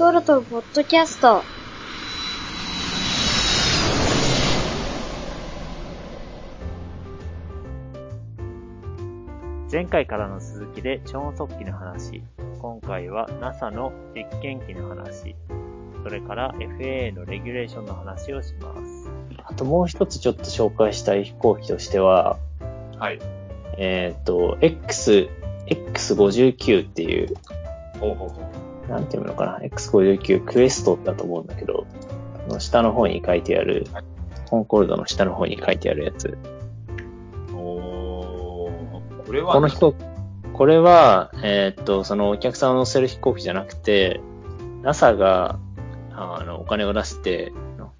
ソルトポッドキャスト。前回からの続きで超音速機の話、今回は NASA の実験機の話、それから FAA のレギュレーションの話をします。あともう一つちょっと紹介したい飛行機としては、はい。えっ、と、X、X59 っていう、ほうほうほう。なんていうのかな、X59 クエストだと思うんだけど、あの下の方に書いてあるはい、コンコルドの下の方に書いてあるやつ。おーこれは、この飛行機、これは、えーっと、そのお客さんを乗せる飛行機じゃなくて、NASA が、あの、お金を出して、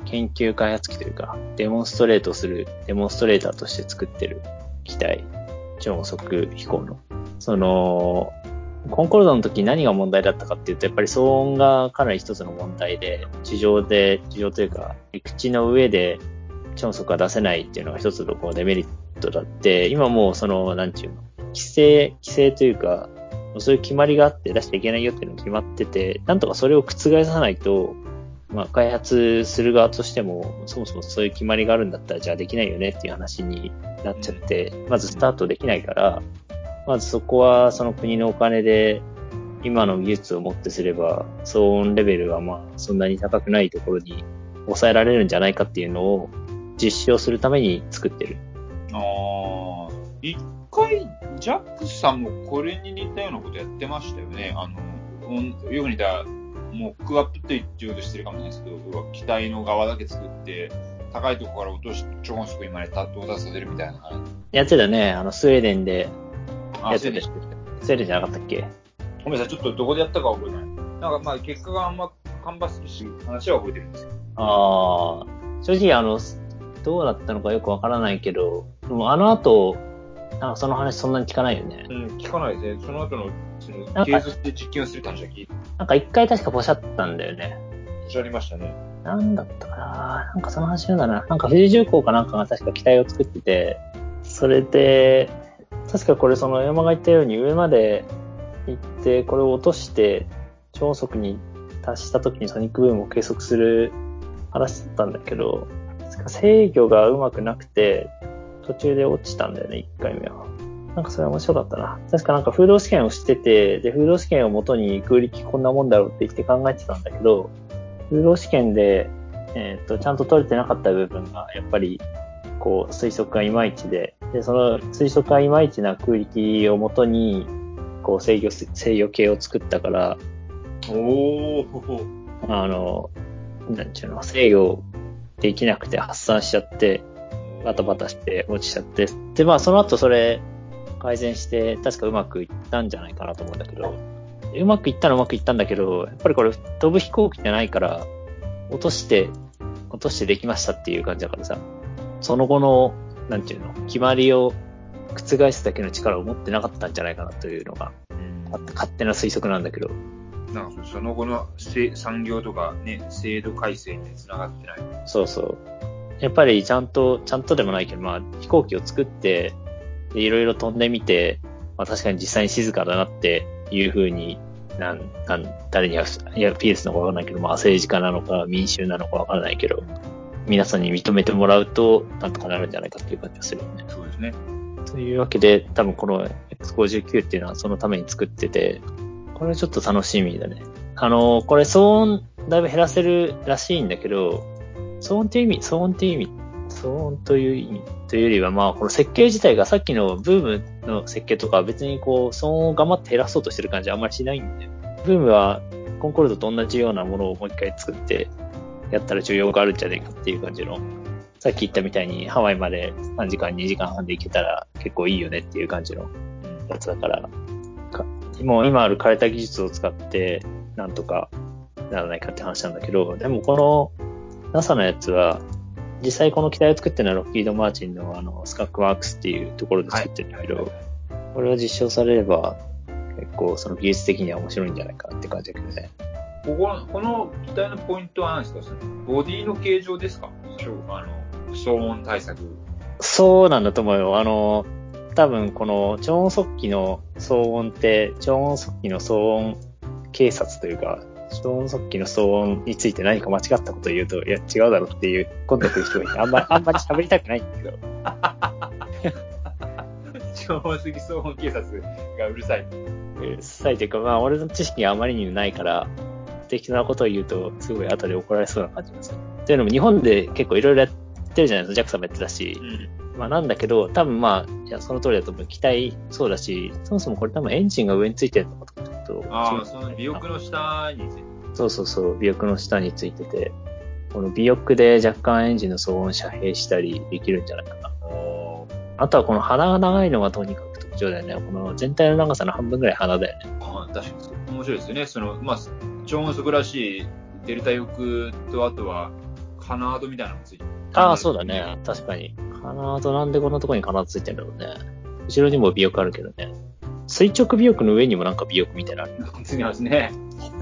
研究開発機というか、デモンストレートする、デモンストレーターとして作ってる機体、超音速飛行の。その、コンコルドの時何が問題だったかっていうと、やっぱり騒音がかなり一つの問題で、地上で、地上というか、陸地の上で超速が出せないっていうのが一つのこうデメリットだって、今もうその、なんちゅうの、規制、規制というか、そういう決まりがあって出しちゃいけないよっていうのが決まってて、なんとかそれを覆さないと、まあ、開発する側としても、そもそもそういう決まりがあるんだったら、じゃあできないよねっていう話になっちゃって、まずスタートできないから、まずそこはその国のお金で、今の技術をもってすれば、騒音レベルはまあ、そんなに高くないところに抑えられるんじゃないかっていうのを実証するために作ってる。あー一回、ジャックスさんもこれに似たようなことやってましたよね。あの、うんよく似た、モックアップって言おうとしてるかもしれないですけど、機体の側だけ作って、高いところから落とし、超音速にまで到達させるみたいな。やってたね、あの、スウェーデンであ、やってたそうでした。スウェーデンじゃなかったっけ？ごめんなさい、ちょっとどこでやったかは覚えてない。なんかまあ結果があんま芳しいし、話は覚えてるんですよ。ああ、正直あの、どうだったのかよくわからないけど、でもあの後、なんかその話そんなに聞かないよね。うん、聞かないですね。その後の、その継続して実験をするって話は聞いて、なんか一回確かポシャったんだよね。おっしゃりましたね。なんだったかな？なんかその話なんだな。なんか富士重工かなんかが確か機体を作ってて、それで、確かこれその山が言ったように上まで行って、これを落として、超速に達した時にソニックブームを計測する話だったんだけど、制御がうまくなくて、途中で落ちたんだよね、1回目は。なんかそれ面白かったな。確かなんか風洞試験をしてて、で、風洞試験をもとに空力こんなもんだろうって言って考えてたんだけど、風洞試験で、えっ、と、ちゃんと取れてなかった部分が、やっぱり、こう、推測がいまいちで、で、その推測がいまいちな空力をもとに、こう、制御す、制御系を作ったから、おー。あの、なんちゅうの、制御できなくて発散しちゃって、バタバタして落ちちゃって、で、まあ、その後それ、改善して、確かうまくいったんじゃないかなと思うんだけど、うまくいったのはうまくいったんだけど、やっぱりこれ飛ぶ飛行機じゃないから、落として、落としてできましたっていう感じだからさ、その後の、なんていうの、決まりを覆すだけの力を持ってなかったんじゃないかなというのが、あって勝手な推測なんだけど、なんかその後のせ産業とかね、制度改正に繋がってない。そうそう。やっぱりちゃんと、ちゃんとでもないけど、まあ飛行機を作って、でいろいろ飛んでみて、まあ確かに実際に静かだなっていう風に、なん、なん、誰には、いや、ピースなのかわからないけど、まあ政治家なのか民衆なのかわからないけど、皆さんに認めてもらうと、なんとかなるんじゃないかっていう感じがするよね。そうですね。というわけで、多分この X59 っていうのはそのために作ってて、これちょっと楽しみだね。あの、これ騒音だいぶ減らせるらしいんだけど、騒音っていう意味、騒音っていう意味、騒音という意味というよりは、まあ、この設計自体がさっきのブームの設計とかは別にこう、騒音を頑張って減らそうとしてる感じはあんまりしないんで、ブームはコンコルドと同じようなものをもう一回作って、やったら需要があるんじゃないかっていう感じの、さっき言ったみたいにハワイまで3時間2時間半で行けたら結構いいよねっていう感じのやつだから、かもう今ある枯れた技術を使ってなんとかならないかって話なんだけど、でもこの NASA のやつは、実際この機体を作ってるのはロッキード・マーチンのあのスカックワークスっていうところで作ってるんだけど、これは実証されれば結構その技術的には面白いんじゃないかなって感じだけどね。ここの、この機体のポイントは何ですか？そのボディの形状ですか？あの、騒音対策。そうなんだと思うよ。あの、多分この超音速機の騒音って、超音速機の騒音警察というか、超音速機の騒音について何か間違ったことを言うと、いや、違うだろっていう、今度来る人がいて、あんまり、あんまり喋りたくないんだけど。超音速騒音警察がうるさい。うるさいというか、まあ、俺の知識があまりにもないから、適当なことを言うと、すごい後で怒られそうな感じがする。っていうのも、日本で結構いろいろやってるじゃないですか、JAXA もやってたし。ん。まあなんだけど、多分まあ、いや、その通りだと思う。機体そうだし、そもそもこれ多分エンジンが上についてるのかとかちょっと。ああ、その尾翼の下について。そうそうそう、尾翼の下についてて、この尾翼で若干エンジンの騒音遮蔽したりできるんじゃないかな。あとはこの鼻が長いのがとにかく特徴だよね。この全体の長さの半分ぐらい鼻だよね。ああ、確かに。面白いですよね。その、まあ、超音速らしいデルタ翼と、あとは、カナードみたいなのがついてる。ああ、そうだね。確かに。鼻となんでこんなとこに鼻ついてんだろうね。後ろにも尾翼あるけどね。垂直尾翼の上にもなんか尾翼みたいなのある。ついてますね。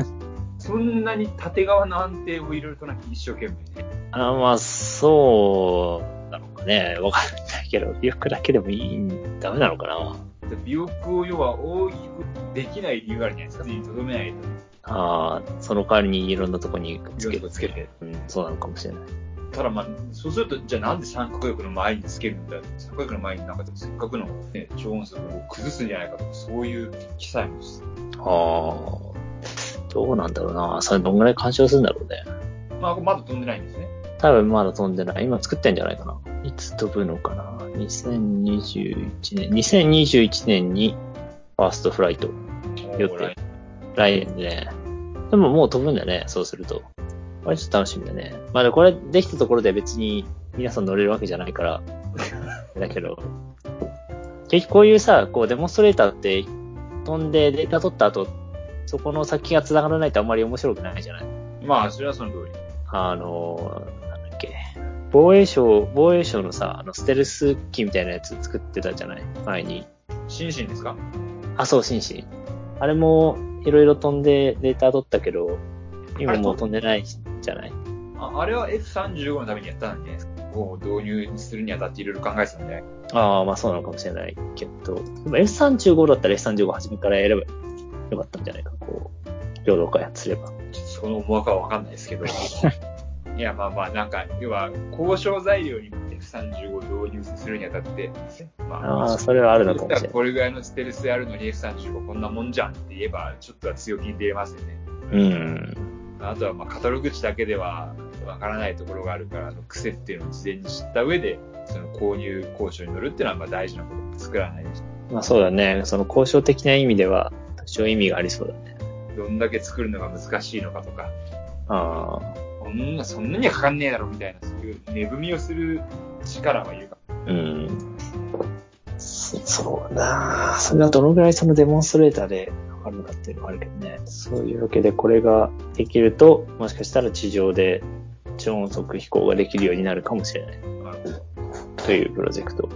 そんなに縦側の安定をいろいろとなんか一生懸命ね。あまあ、そうなのかね。わかんないけど、尾翼だけでもいい、ダメなのかな。で尾翼を要は大きくできない理由があるじゃないですか。にとどめないと。ああ、その代わりにいろんなとこにつけいろんなとこつけて。うん、そうなのかもしれない。ただまあ、そうすると、じゃあなんで三角翼の前につけるんだ三角翼の前になんかせっかくのね、超音速を崩すんじゃないかとか、そういう記載も。ああ、どうなんだろうな。それどんぐらい干渉するんだろうね。まあ、まだ飛んでないんですね。多分まだ飛んでない。今作ってんじゃないかな。いつ飛ぶのかな。2021年、2021年にファーストフライト予定来。来年でね。でももう飛ぶんだね、そうすると。これちょっと楽しみだね。まあでこれできたところで別に皆さん乗れるわけじゃないから。だけど、結局こういうさ、こうデモンストレーターって飛んでデータ取った後、そこの先が繋がらないとあんまり面白くないじゃない？まあ、それはその通り。あの、なんだっけ。防衛省、防衛省のさ、あの、ステルス機みたいなやつ作ってたじゃない？前に。心身ですか？あ、そう、紳士。あれも、いろいろ飛んでデータ取ったけど、今もう飛んでないじゃない？ああれは F35 のためにやったんじゃないですか？を導入するにあたっていろいろ考えてたんで。ああ、まあそうなのかもしれないけど、でも F35 だったら F35 初めからやればよかったんじゃないか、こう、共同開発すれば。ちょっとその思惑はわかんないですけど。いや、まあまあ、なんか、要は、交渉材料に F35 を導入するにあたって、まああ、それはあるのかもしれない。これぐらいのステルスやるのに F35 こんなもんじゃんって言えば、ちょっとは強気に出れますよね。うん。あとは、まあ、カタログ値だけではわからないところがあるから、あの癖っていうのを事前に知った上で、その購入交渉に乗るっていうのはまあ大事なこと作らないでしまあそうだね。その交渉的な意味では、多少意味がありそうだね。どんだけ作るのが難しいのかとか、ああ。そんな、そんなにはかかんねえだろみたいな、そういう値踏みをする力はいるかうん。そそうだなそれがどのぐらいそのデモンストレーターでわかるのかっていうのはあるけどね。そういうわけでこれができると、もしかしたら地上で超音速飛行ができるようになるかもしれない。な。というプロジェクト。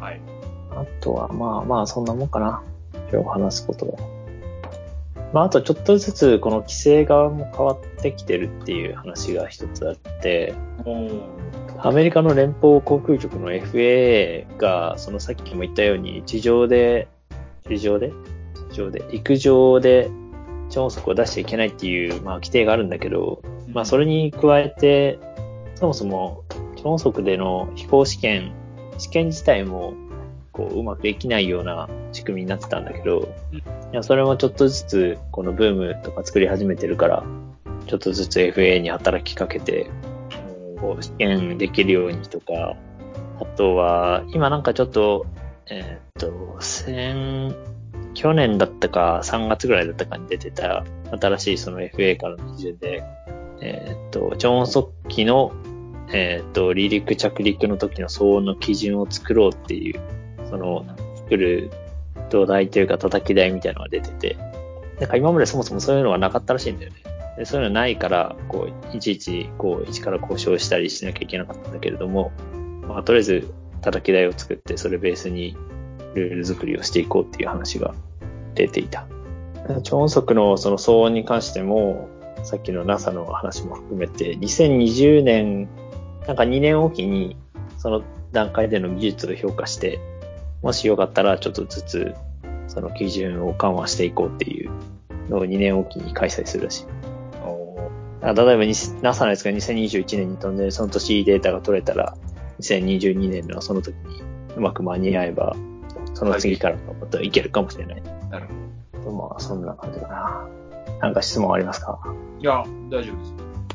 はい。あとは、まあまあ、そんなもんかな。今日話すことは。まあ、あとちょっとずつ、この規制側も変わってきてるっていう話が一つあって、アメリカの連邦航空局の FAA が、そのさっきも言ったように、地上で、地上で？地上で、陸上で超音速を出しちゃいけないっていう、まあ、規定があるんだけど、まあ、それに加えて、そもそも超音速での飛行試験、試験自体も、こう、うまくできないような仕組みになってたんだけど、いや、それもちょっとずつ、このブームとか作り始めてるから、ちょっとずつ FA に働きかけて、こう、試験できるようにとか、あとは、今なんかちょっと、えーっと、先、去年だったか3月ぐらいだったかに出てた新しいその FA からの基準で、えーっと、超音速機の、えーっと、離陸着陸の時の騒音の基準を作ろうっていう、その、作る土台というか叩き台みたいなのが出てて、なんか今までそもそもそういうのがなかったらしいんだよね。でそういうのないから、こう、いちいち、こう、一から交渉したりしなきゃいけなかったんだけれども、まあ、とりあえず、叩き台を作って、それベースにルール作りをしていこうっていう話が出ていた。超音速のその騒音に関しても、さっきの NASA の話も含めて、2020年、なんか2年おきに、その段階での技術を評価して、もしよかったらちょっとずつ、その基準を緩和していこうっていうのを2年おきに開催するらしい。例えばに NASA のやつが2021年に飛んで、その年データが取れたら、2022年のその時にうまく間に合えば、その次からのこといけるかもしれない。なるほまあ、そんな感じかな。なんか質問ありますか？ど。いや、大丈夫です。